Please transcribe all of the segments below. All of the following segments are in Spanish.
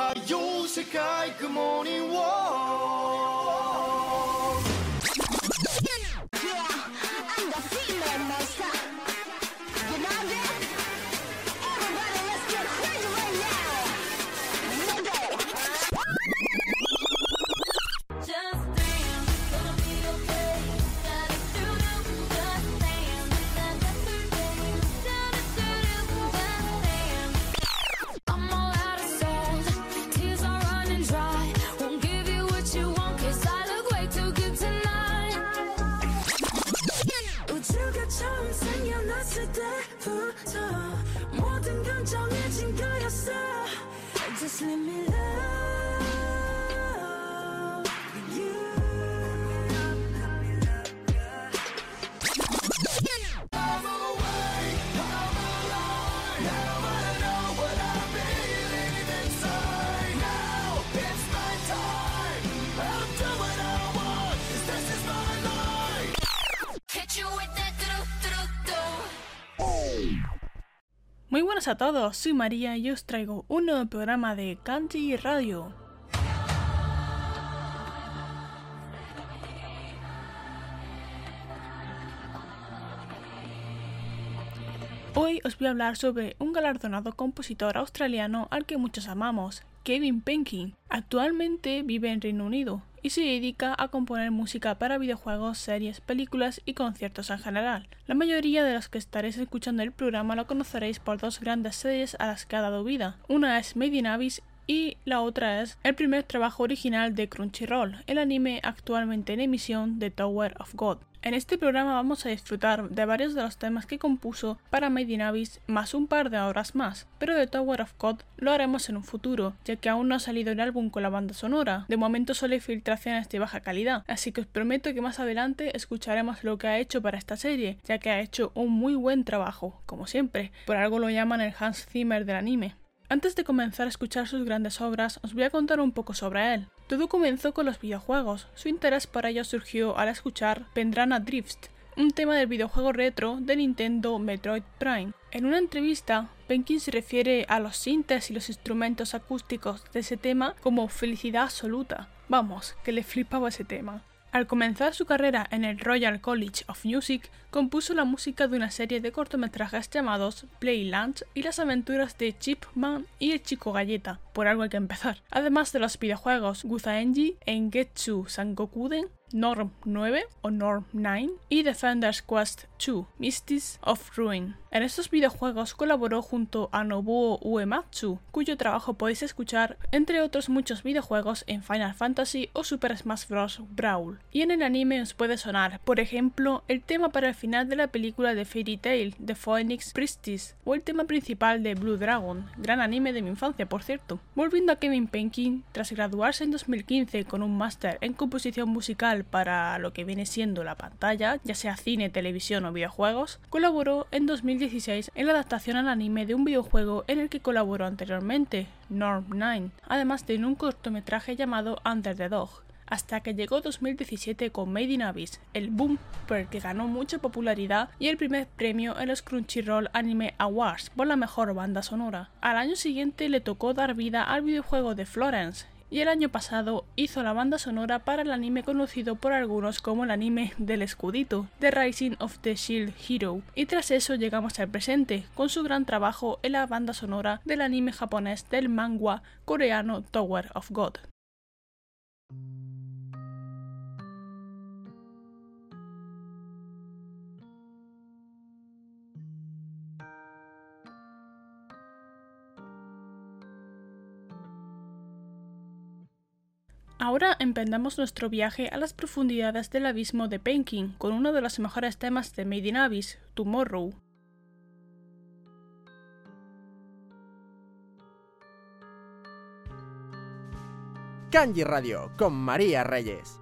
はよ世界 Good morning world buenas a todos, soy María y os traigo un nuevo programa de Kanji Radio. Hoy os voy a hablar sobre un galardonado compositor australiano al que muchos amamos, Kevin Penkin. Actualmente vive en Reino Unido y se dedica a componer música para videojuegos, series, películas y conciertos en general. La mayoría de los que estaréis escuchando el programa lo conoceréis por dos grandes series a las que ha dado vida. Una es Made in Abyss y la otra es el primer trabajo original de Crunchyroll, el anime actualmente en emisión de Tower of God. En este programa vamos a disfrutar de varios de los temas que compuso para Made in Abyss más un par de horas más, pero de Tower of God lo haremos en un futuro, ya que aún no ha salido el álbum con la banda sonora. De momento solo hay filtraciones de baja calidad, así que os prometo que más adelante escucharemos lo que ha hecho para esta serie, ya que ha hecho un muy buen trabajo, como siempre. Por algo lo llaman el Hans Zimmer del anime. Antes de comenzar a escuchar sus grandes obras, os voy a contar un poco sobre él. Todo comenzó con los videojuegos. Su interés para ellos surgió al escuchar Pendrana Drift, un tema del videojuego retro de Nintendo Metroid Prime. En una entrevista, Penkin se refiere a los sintes y los instrumentos acústicos de ese tema como felicidad absoluta. Vamos, que le flipaba ese tema. Al comenzar su carrera en el Royal College of Music, compuso la música de una serie de cortometrajes llamados Playland y las aventuras de Chipman y el Chico Galleta, por algo hay que empezar. Además de los videojuegos Guzaenji, Engetsu Sangokuden, Norm 9 o Norm 9 y Defender's Quest 2, Mists of Ruin. En estos videojuegos colaboró junto a Nobuo Uematsu, cuyo trabajo podéis escuchar entre otros muchos videojuegos en Final Fantasy o Super Smash Bros. Brawl. Y en el anime os puede sonar, por ejemplo, el tema para el final de la película de Fairy Tail de Phoenix Priestess o el tema principal de Blue Dragon, gran anime de mi infancia por cierto. Volviendo a Kevin Penkin, tras graduarse en 2015 con un máster en composición musical para lo que viene siendo la pantalla, ya sea cine, televisión o videojuegos, colaboró en 2016 en la adaptación al anime de un videojuego en el que colaboró anteriormente, Norm 9, además de en un cortometraje llamado Under the Dog, hasta que llegó 2017 con Made in Abyss, el boom que ganó mucha popularidad y el primer premio en los Crunchyroll Anime Awards por la mejor banda sonora. Al año siguiente le tocó dar vida al videojuego de Florence, y el año pasado hizo la banda sonora para el anime conocido por algunos como el anime del escudito, The Rising of the Shield Hero, y tras eso llegamos al presente, con su gran trabajo en la banda sonora del anime japonés del manga coreano Tower of God. Ahora emprendamos nuestro viaje a las profundidades del abismo de Penkin con uno de los mejores temas de Made in Abyss, Tomorrow. Kanji Radio con María Reyes.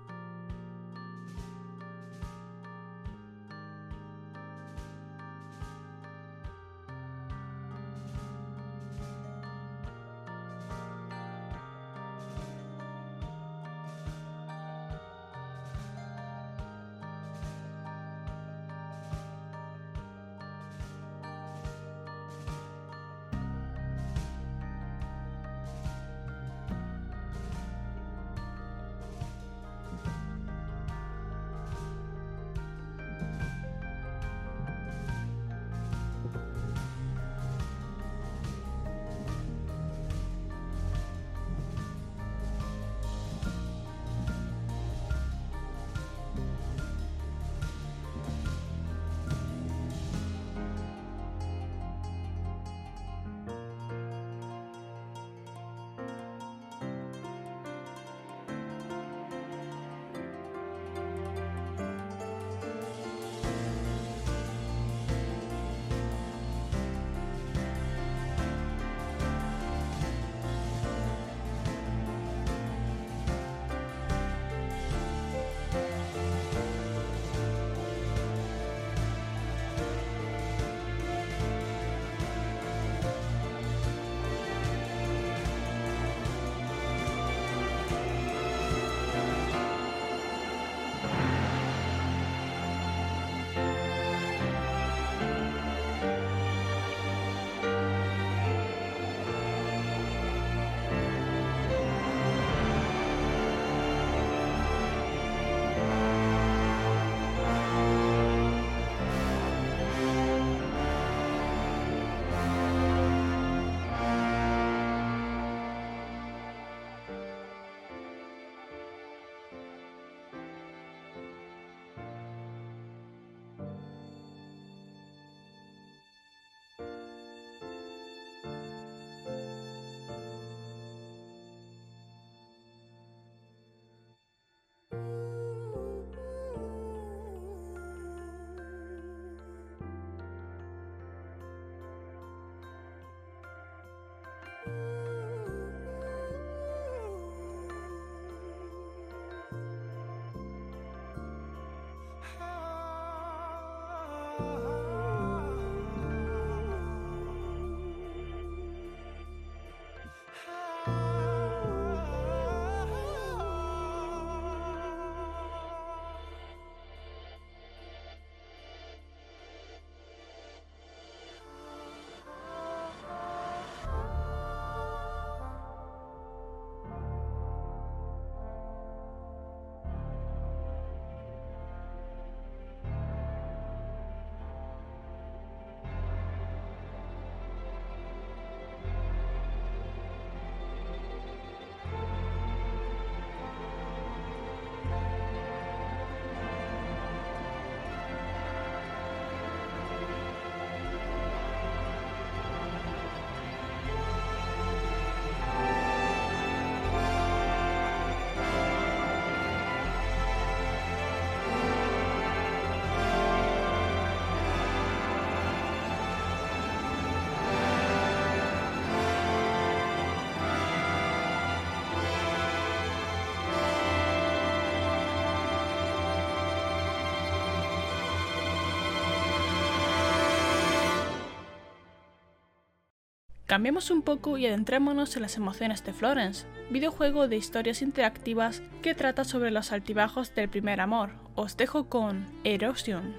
Cambiemos un poco y adentrémonos en las emociones de Florence, videojuego de historias interactivas que trata sobre los altibajos del primer amor. Os dejo con Erosion.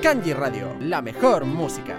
Kanji Radio, la mejor música.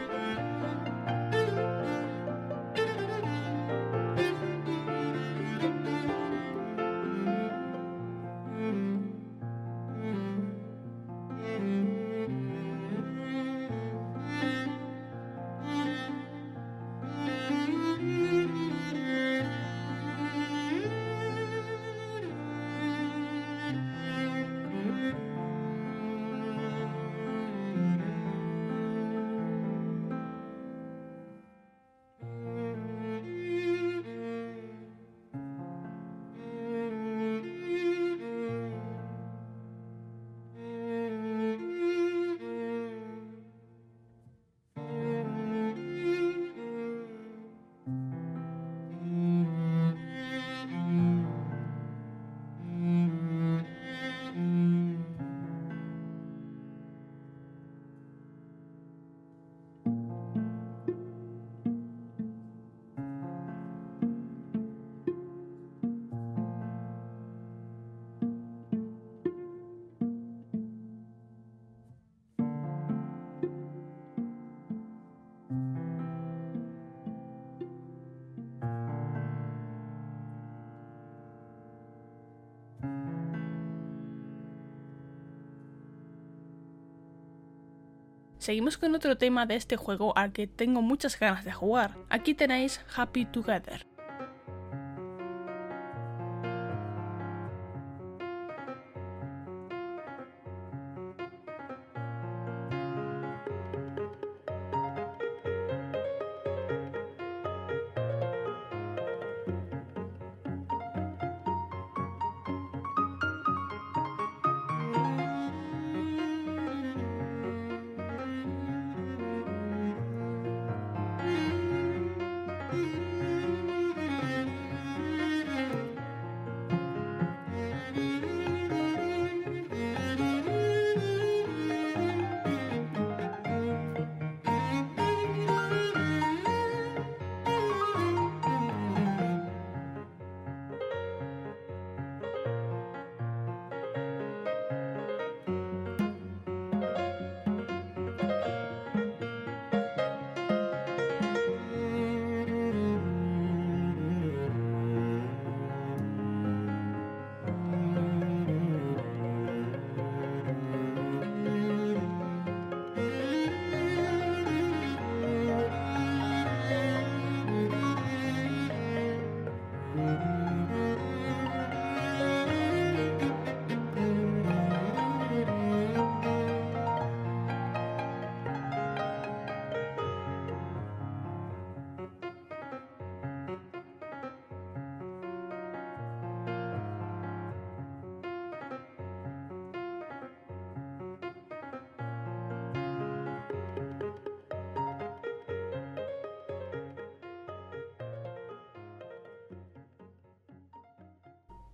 Seguimos con otro tema de este juego al que tengo muchas ganas de jugar. Aquí tenéis Happy Together.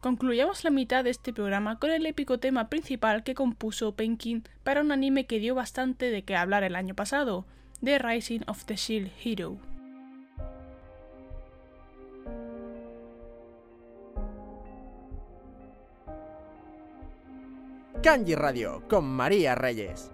Concluyamos la mitad de este programa con el épico tema principal que compuso Penkin para un anime que dio bastante de qué hablar el año pasado, The Rising of the Shield Hero. Kanji Radio con María Reyes.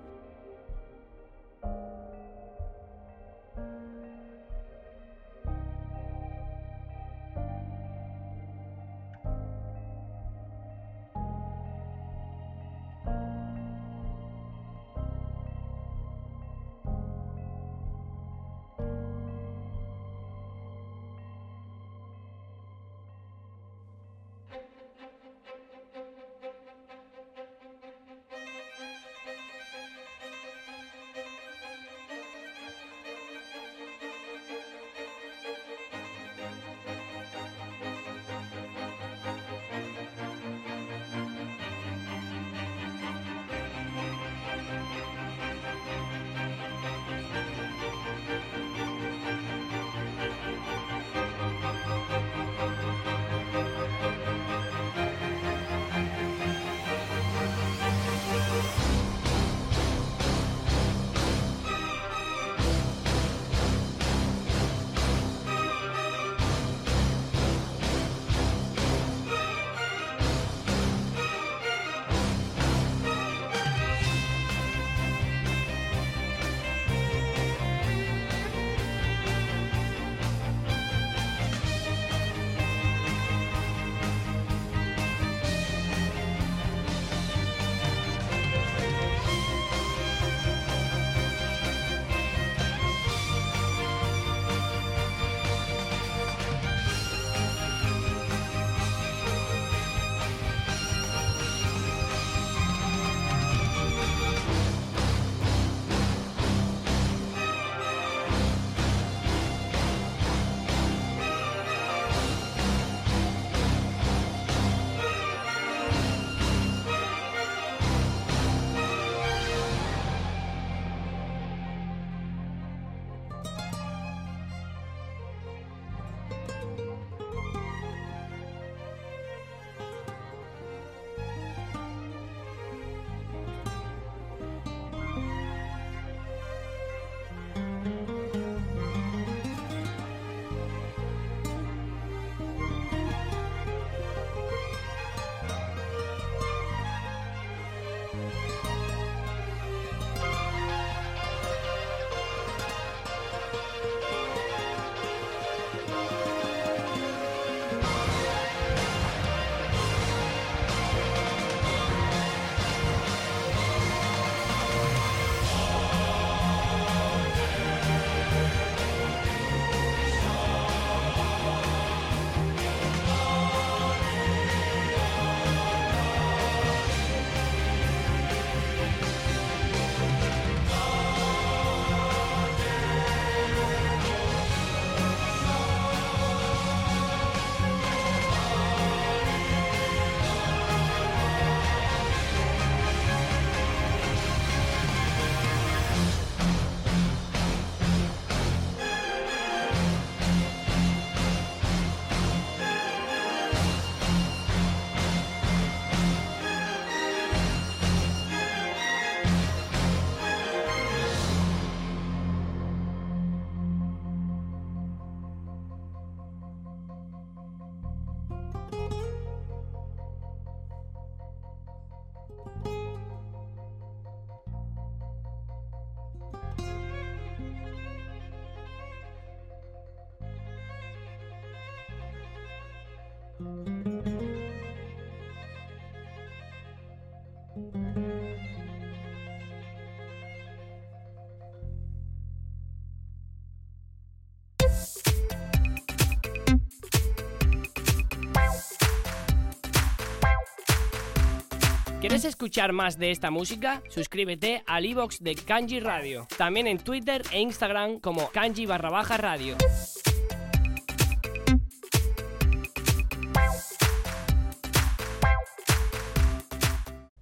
¿Quieres escuchar más de esta música? Suscríbete al iBox de Kanji Radio. También en Twitter e Instagram como Kanji barra baja radio.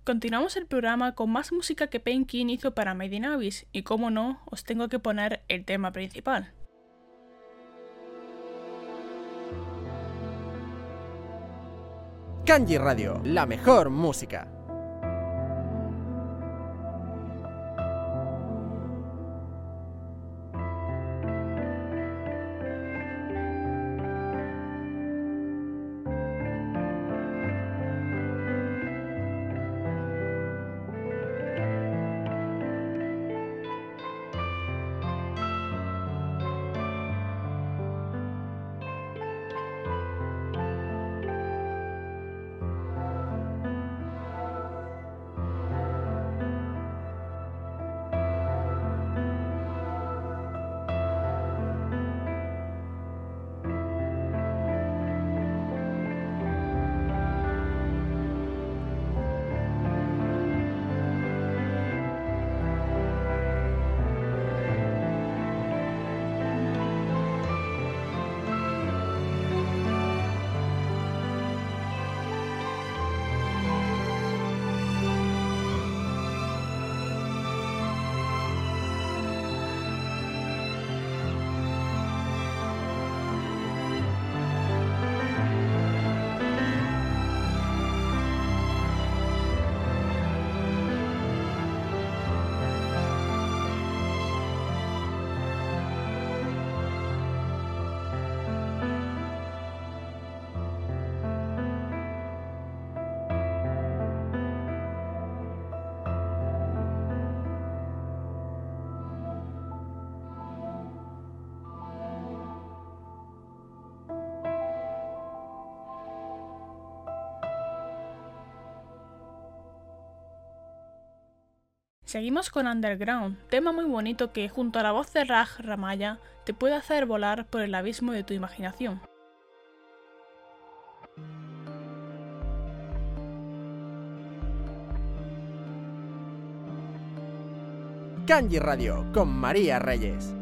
Continuamos el programa con más música que Penkin hizo para Made in Abyss y como no, os tengo que poner el tema principal. Kanji Radio, la mejor música. Seguimos con Underground, tema muy bonito que junto a la voz de Raj Ramaya te puede hacer volar por el abismo de tu imaginación. Kanji Radio con María Reyes.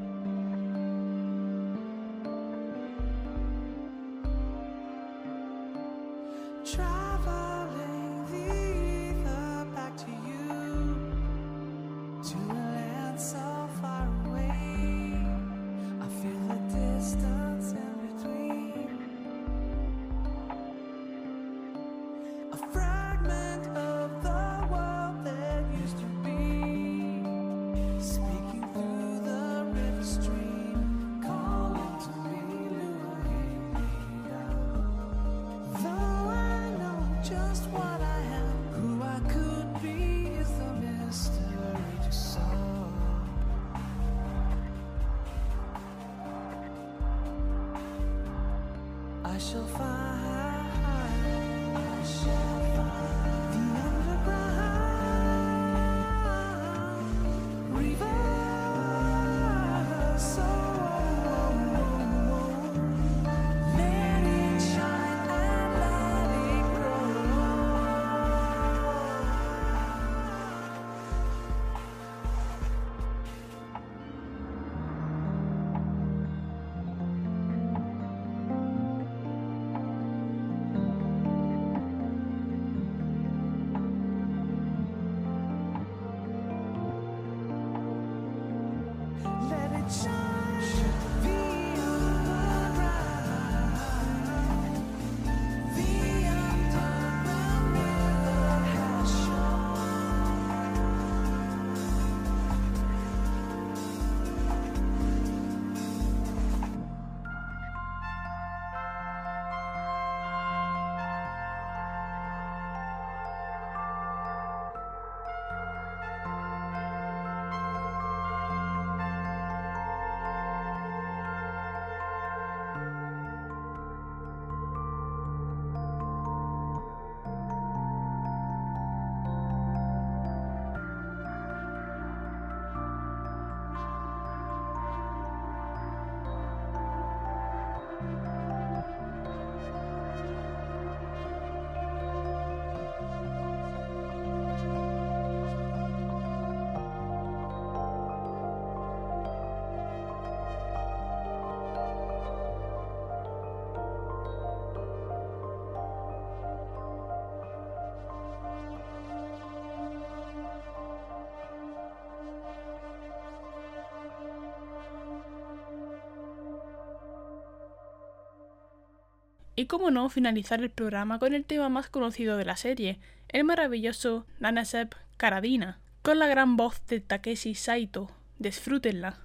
Y como no, finalizar el programa con el tema más conocido de la serie, el maravilloso Nanasep Karadina, con la gran voz de Takeshi Saito. Disfrútenla.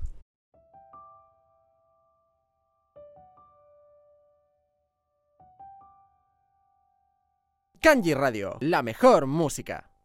Kanji Radio, la mejor música.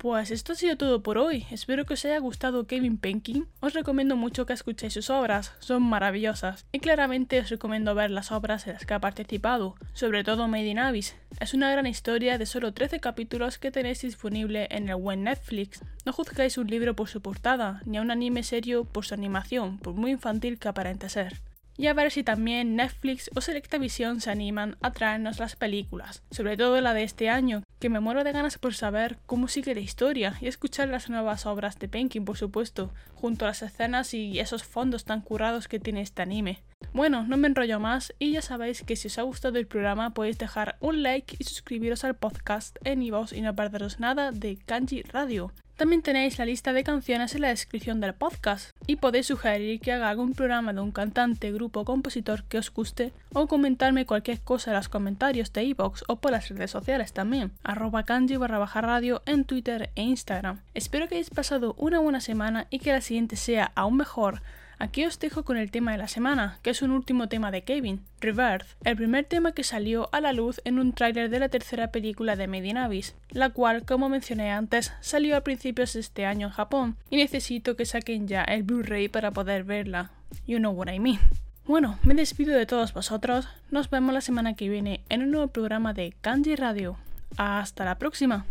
Pues esto ha sido todo por hoy. Espero que os haya gustado Kevin Penkin. Os recomiendo mucho que escuchéis sus obras, son maravillosas. Y claramente os recomiendo ver las obras en las que ha participado, sobre todo Made in Abyss. Es una gran historia de solo 13 capítulos que tenéis disponible en el web Netflix. No juzgáis un libro por su portada, ni a un anime serio por su animación, por muy infantil que aparente ser y a ver si también Netflix o Selectavision se animan a traernos las películas, sobre todo la de este año, que me muero de ganas por saber cómo sigue la historia y escuchar las nuevas obras de Penkin, por supuesto, junto a las escenas y esos fondos tan curados que tiene este anime. Bueno, no me enrollo más y ya sabéis que si os ha gustado el programa podéis dejar un like y suscribiros al podcast en iVoox y no perderos nada de Kanji Radio. También tenéis la lista de canciones en la descripción del podcast y podéis sugerir que haga algún programa de un cantante, grupo o compositor que os guste o comentarme cualquier cosa en los comentarios de iVoox o por las redes sociales también, arroba kanji barra baja radio en Twitter e Instagram. Espero que hayáis pasado una buena semana y que la siguiente sea aún mejor. Aquí os dejo con el tema de la semana, que es un último tema de Kevin, Rebirth, el primer tema que salió a la luz en un tráiler de la tercera película de Made in Abyss, la cual, como mencioné antes, salió a principios de este año en Japón, y necesito que saquen ya el Blu-ray para poder verla. You know what I mean. Bueno, me despido de todos vosotros, nos vemos la semana que viene en un nuevo programa de Kanji Radio. Hasta la próxima.